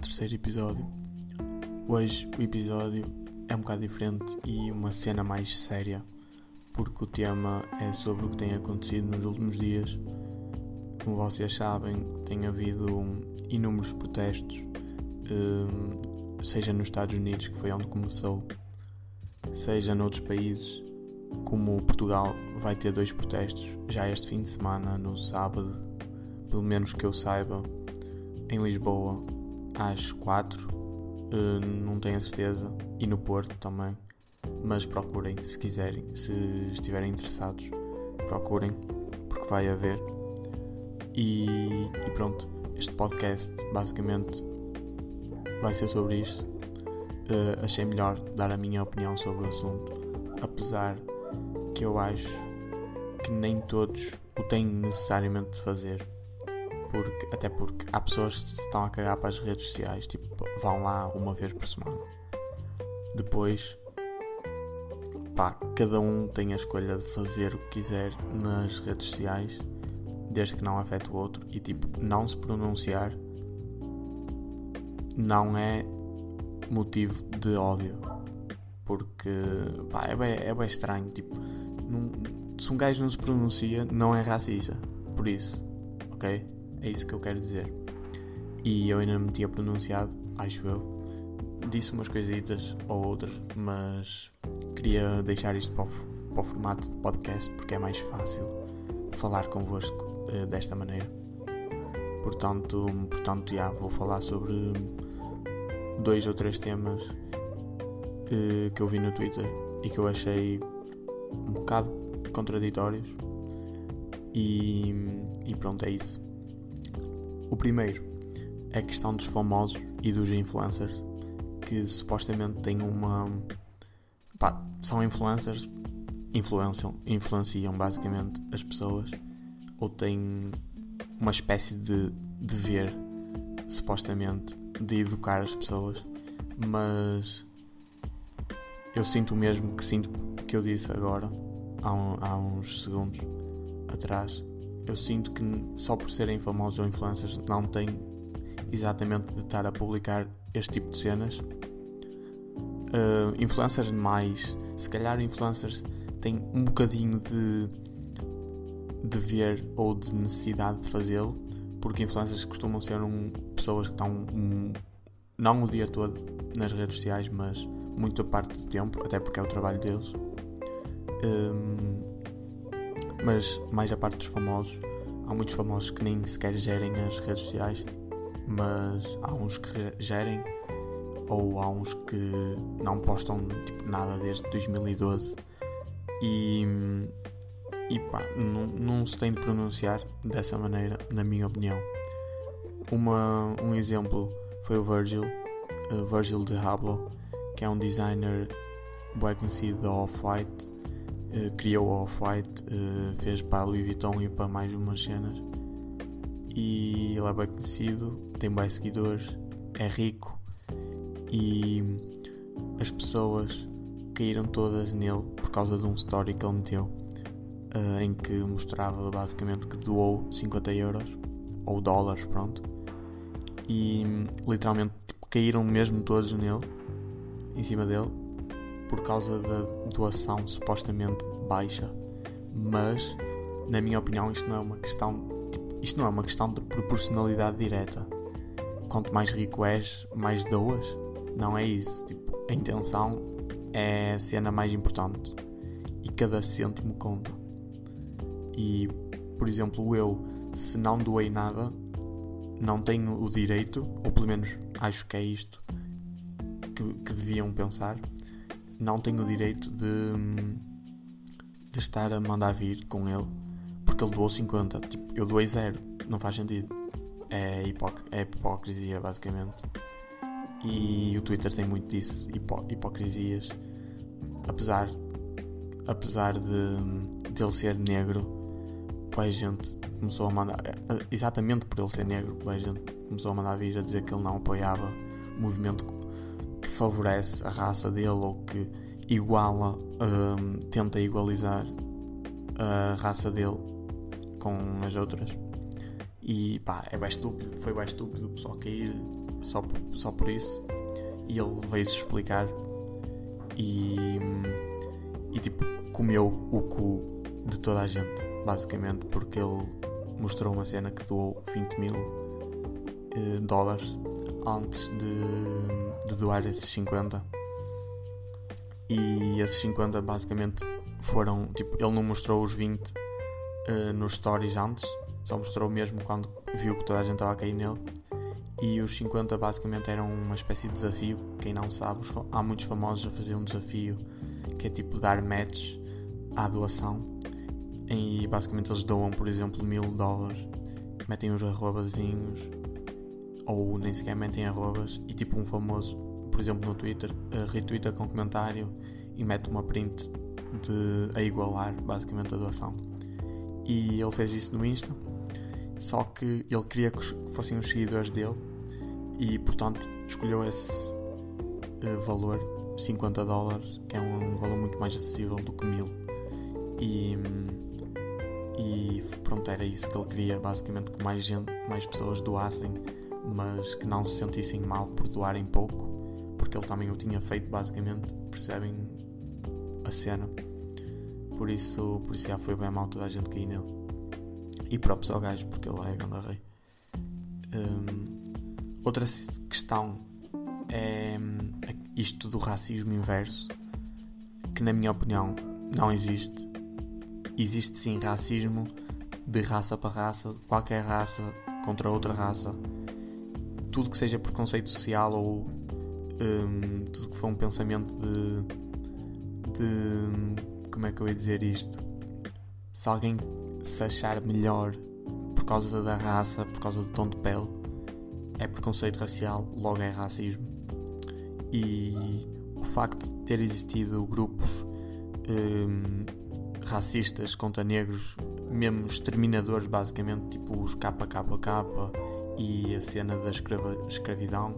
terceiro episódio. Hoje o episódio é um bocado diferente e uma cena mais séria, porque o tema é sobre o que tem acontecido nos últimos dias. Como vocês sabem, tem havido inúmeros protestos, hum, seja nos Estados Unidos, que foi onde começou, seja noutros países, como Portugal vai ter dois protestos já este fim de semana, no sábado, pelo menos que eu saiba, em Lisboa às 4, uh, eh, não tenho a certeza, e no Porto também. Mas procurem se quiserem, se estiverem interessados, procurem, porque vai haver. E, e pronto, este podcast basicamente vai ser sobre isto. Uh, achei melhor dar a minha opinião sobre o assunto, apesar que eu acho que nem todos o têm necessariamente de fazer porque, até porque há pessoas que se estão a cagar para as redes sociais, tipo, vão lá uma vez por semana. Depois, pá, cada um tem a escolha de fazer o que quiser nas redes sociais, desde que não afete o outro, e tipo, não se pronunciar não é motivo de ódio. Porque, pá, é bem, é bem estranho, tipo, não, se um gajo não se pronuncia, não é racista. Por isso, ok? É isso que eu quero dizer. E eu ainda não me tinha pronunciado, acho eu. Disse umas coisitas ou outras, mas queria deixar isto para o, para o formato de podcast porque é mais fácil falar convosco uh, desta maneira. Portanto, portanto já vou falar sobre dois ou três temas uh, que eu vi no Twitter e que eu achei um bocado contraditórios. E, e pronto, é isso. O primeiro é a questão dos famosos e dos influencers que supostamente têm uma. Pá, são influencers, influenciam, influenciam basicamente as pessoas ou têm uma espécie de dever, supostamente, de educar as pessoas, mas eu sinto o mesmo que sinto que eu disse agora, há, um, há uns segundos atrás, eu sinto que só por serem famosos ou influencers não têm exatamente de estar a publicar este tipo de cenas. Uh, influencers mais, se calhar influencers têm um bocadinho de dever ou de necessidade de fazê-lo, porque influencers costumam ser um, pessoas que estão um, não o dia todo nas redes sociais, mas muito a parte do tempo, até porque é o trabalho deles. Um, mas mais a parte dos famosos, há muitos famosos que nem sequer gerem as redes sociais, mas há uns que gerem ou há uns que não postam tipo, nada desde 2012 e, e pá, não, não se tem de pronunciar dessa maneira, na minha opinião. Uma, um exemplo foi o Virgil, uh, Virgil de Hablo, que é um designer bem conhecido da Off-White uh, criou o Off-White, uh, fez para a Louis Vuitton e para mais umas cenas. E ele é bem conhecido, tem bem seguidores, é rico e as pessoas caíram todas nele por causa de um story que ele meteu uh, em que mostrava basicamente que doou 50 euros ou dólares, pronto. E literalmente tipo, caíram mesmo todos nele, em cima dele, por causa da doação supostamente baixa, mas na minha opinião isto não é uma questão tipo, isto não é uma questão de proporcionalidade direta. Quanto mais rico és, mais doas. Não é isso. Tipo, a intenção é a cena mais importante. E cada cêntimo conta. E, por exemplo, eu, se não doei nada, não tenho o direito, ou pelo menos acho que é isto que, que deviam pensar, não tenho o direito de, de estar a mandar vir com ele porque ele doou 50. Tipo, eu doei zero. Não faz sentido. É, hipoc é hipocrisia, basicamente. E o Twitter tem muito disso, hipo hipocrisias. Apesar, apesar de, de ele ser negro, a gente começou a mandar. Exatamente por ele ser negro, a gente começou a mandar vir a dizer que ele não apoiava o movimento favorece a raça dele ou que iguala, um, tenta igualizar a raça dele com as outras. E pá, é bem estúpido, foi bem estúpido o pessoal cair só, só por isso. E ele veio-se explicar e, e tipo comeu o cu de toda a gente, basicamente, porque ele mostrou uma cena que doou 20 mil eh, dólares antes de, de doar esses 50. E esses 50 basicamente foram. Tipo, ele não mostrou os 20 uh, nos stories antes, só mostrou mesmo quando viu que toda a gente estava a cair nele. E os 50 basicamente eram uma espécie de desafio. Quem não sabe, há muitos famosos a fazer um desafio que é tipo dar match à doação. E basicamente eles doam, por exemplo, mil dólares, metem os arrobazinhos, ou nem sequer metem arrobas, e tipo um famoso, por exemplo no Twitter, uh, retweeta com comentário e mete uma print de a igualar basicamente a doação. E ele fez isso no Insta, só que ele queria que fossem os seguidores dele e portanto escolheu esse uh, valor, 50 dólares, que é um, um, valor muito mais acessível do que mil. E, e pronto, era isso que ele queria, basicamente que mais gente, mais pessoas doassem, mas que não se sentissem mal por doarem pouco, porque ele também o tinha feito basicamente, percebem a cena. Por isso, por isso já foi bem mal toda a gente cair nele. E próprio ao gajo, porque ele é grande rei. Um, outra questão é isto do racismo inverso, que na minha opinião não existe. Existe sim racismo de raça para raça, qualquer raça contra outra raça. Tudo que seja preconceito social ou um, tudo que for um pensamento de de. Como é que eu ia dizer isto? Se alguém se achar melhor por causa da raça, por causa do tom de pele, é preconceito racial, logo é racismo. E o facto de ter existido grupos hum, racistas contra negros, mesmo exterminadores, basicamente, tipo os KKK e a cena da escrava, escravidão,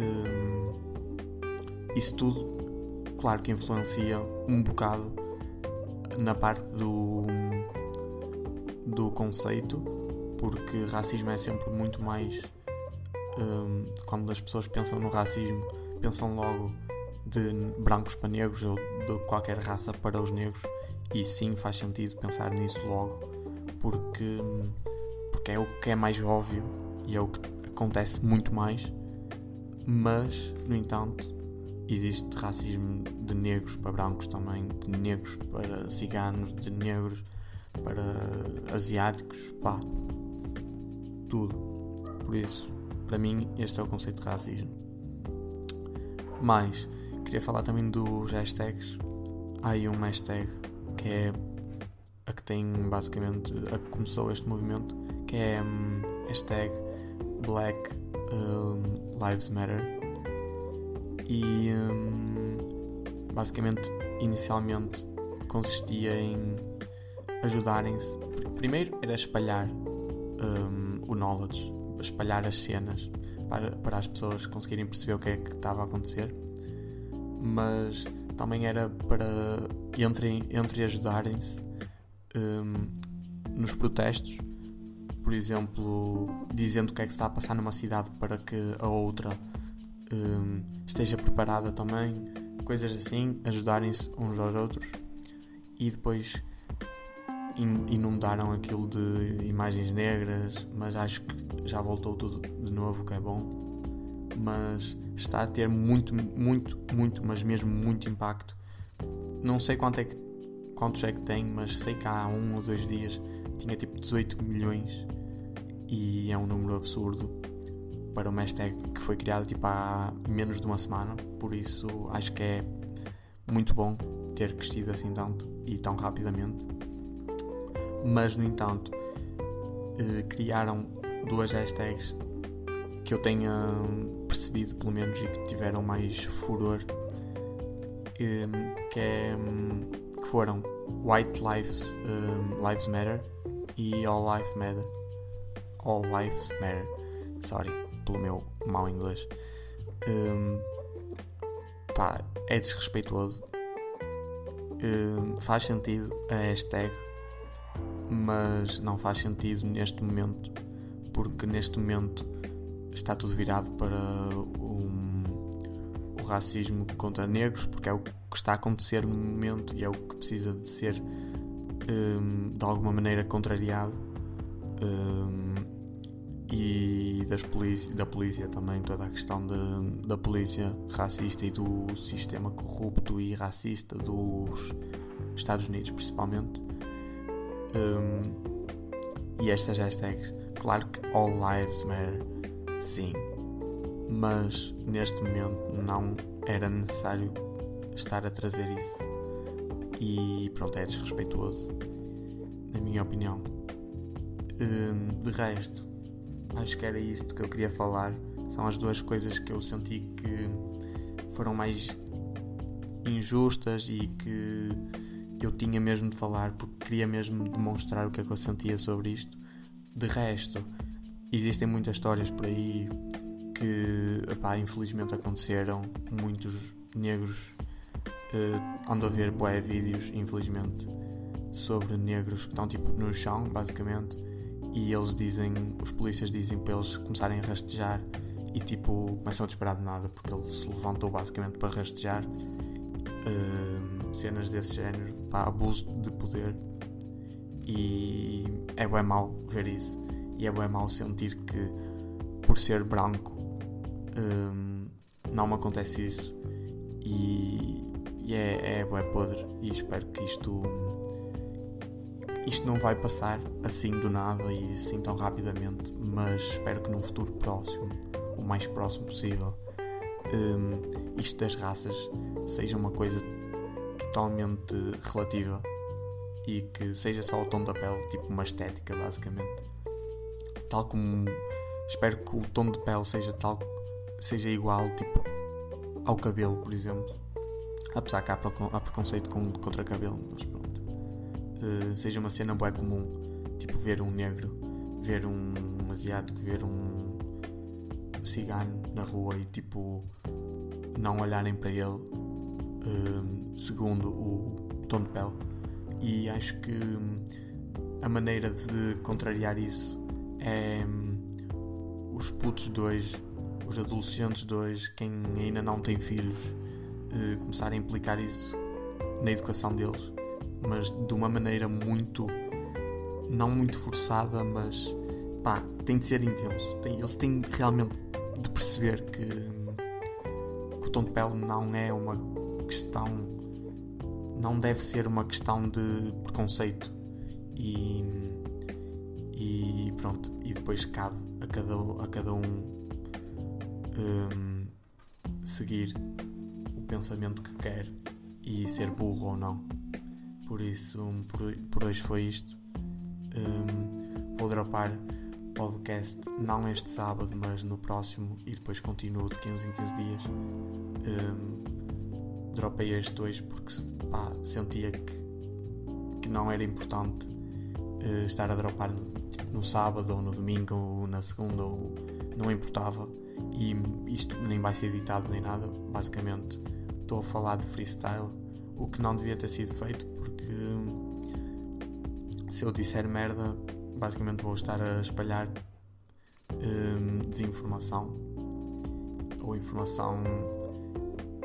hum, isso tudo claro que influencia um bocado na parte do, do conceito, porque racismo é sempre muito mais. Um, quando as pessoas pensam no racismo, pensam logo de brancos para negros ou de qualquer raça para os negros, e sim faz sentido pensar nisso logo, porque, porque é o que é mais óbvio e é o que acontece muito mais, mas, no entanto, existe racismo de negros para brancos também, de negros para ciganos, de negros para asiáticos, pá, tudo. Por isso, para mim, este é o conceito de racismo. Mas, queria falar também dos hashtags. Há aí um hashtag que é a que tem basicamente a que começou este movimento, que é um, hashtag Black um, Lives Matter e hum, basicamente inicialmente consistia em ajudarem-se. Primeiro era espalhar um, o knowledge, espalhar as cenas para, para as pessoas conseguirem perceber o que é que estava a acontecer, mas também era para entre, entre ajudarem-se um, nos protestos, por exemplo, dizendo o que é que está a passar numa cidade para que a outra um, esteja preparada também, coisas assim, ajudarem-se uns aos outros e depois inundaram aquilo de imagens negras, mas acho que já voltou tudo de novo, que é bom. Mas está a ter muito, muito, muito, mas mesmo muito impacto. Não sei quanto é que, quantos é que tem, mas sei que há um ou dois dias tinha tipo 18 milhões e é um número absurdo para uma hashtag que foi criada tipo há menos de uma semana, por isso acho que é muito bom ter crescido assim tanto e tão rapidamente. Mas no entanto, eh, criaram duas hashtags que eu tenha percebido pelo menos e que tiveram mais furor eh, que, é, que foram White Lives, um, Lives Matter e All Life Matter. All Lives Matter. Sorry pelo meu mau inglês. Um, pá, é desrespeituoso. Um, faz sentido a hashtag, mas não faz sentido neste momento, porque neste momento está tudo virado para um, o racismo contra negros, porque é o que está a acontecer no momento e é o que precisa de ser um, de alguma maneira contrariado. Um, e das polícia, da polícia também, toda a questão de, da polícia racista e do sistema corrupto e racista dos Estados Unidos, principalmente. Um, e estas hashtags, claro que All Lives Matter, sim, mas neste momento não era necessário estar a trazer isso. E pronto, é desrespeituoso, na minha opinião. Um, de resto, acho que era isto que eu queria falar. São as duas coisas que eu senti que foram mais injustas e que eu tinha mesmo de falar porque queria mesmo demonstrar o que é que eu sentia sobre isto. De resto, existem muitas histórias por aí que epá, infelizmente aconteceram. Muitos negros uh, ando a ver boé vídeos, infelizmente, sobre negros que estão tipo no chão, basicamente, e eles dizem, os polícias dizem para eles começarem a rastejar e tipo começam a disparar de nada porque ele se levantou basicamente para rastejar. Uh, cenas desse género, pá, abuso de poder. E é bem mau ver isso. E é bem mau sentir que por ser branco um, não me acontece isso. E, e é, é bem podre. E espero que isto isto não vai passar assim do nada e assim tão rapidamente mas espero que num futuro próximo o mais próximo possível um, isto das raças seja uma coisa totalmente relativa e que seja só o tom da pele, tipo uma estética, basicamente. Tal como espero que o tom de pele seja tal seja igual, tipo ao cabelo, por exemplo. Apesar que há, preconceito contra cabelo, mas. Uh, seja uma cena boa comum, tipo ver um negro, ver um, um asiático, ver um cigano na rua e tipo não olharem para ele uh, segundo o tom de pele. E acho que hum, a maneira de contrariar isso é hum, os putos dois, os adolescentes dois, quem ainda não tem filhos, eh, começarem a implicar isso na educação deles, mas de uma maneira muito, não muito forçada, mas pá, tem de ser intenso. Tem, eles têm realmente de perceber que, que o tom de pele não é uma questão não deve ser uma questão de preconceito e, e pronto, e depois cabe a cada, a cada um, um seguir o pensamento que quer e ser burro ou não. Por isso, por, por hoje foi isto. Um, vou dropar podcast não este sábado, mas no próximo e depois continuo de 15 em 15 dias. Um, dropei este hoje porque pá, sentia que, que não era importante uh, estar a dropar no, tipo, no sábado ou no domingo ou na segunda ou não importava e isto nem vai ser editado nem nada basicamente estou a falar de freestyle o que não devia ter sido feito porque se eu disser merda basicamente vou estar a espalhar um, desinformação ou informação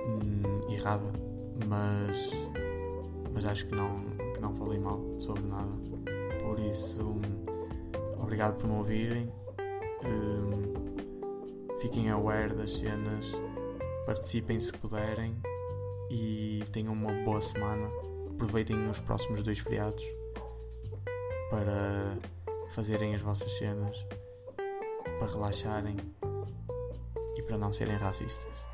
um, errada mas mas acho que não, que não falei mal sobre nada. Por isso, obrigado por me ouvirem. Um, fiquem aware das cenas, participem se puderem e tenham uma boa semana. Aproveitem os próximos dois feriados para fazerem as vossas cenas, para relaxarem e para não serem racistas.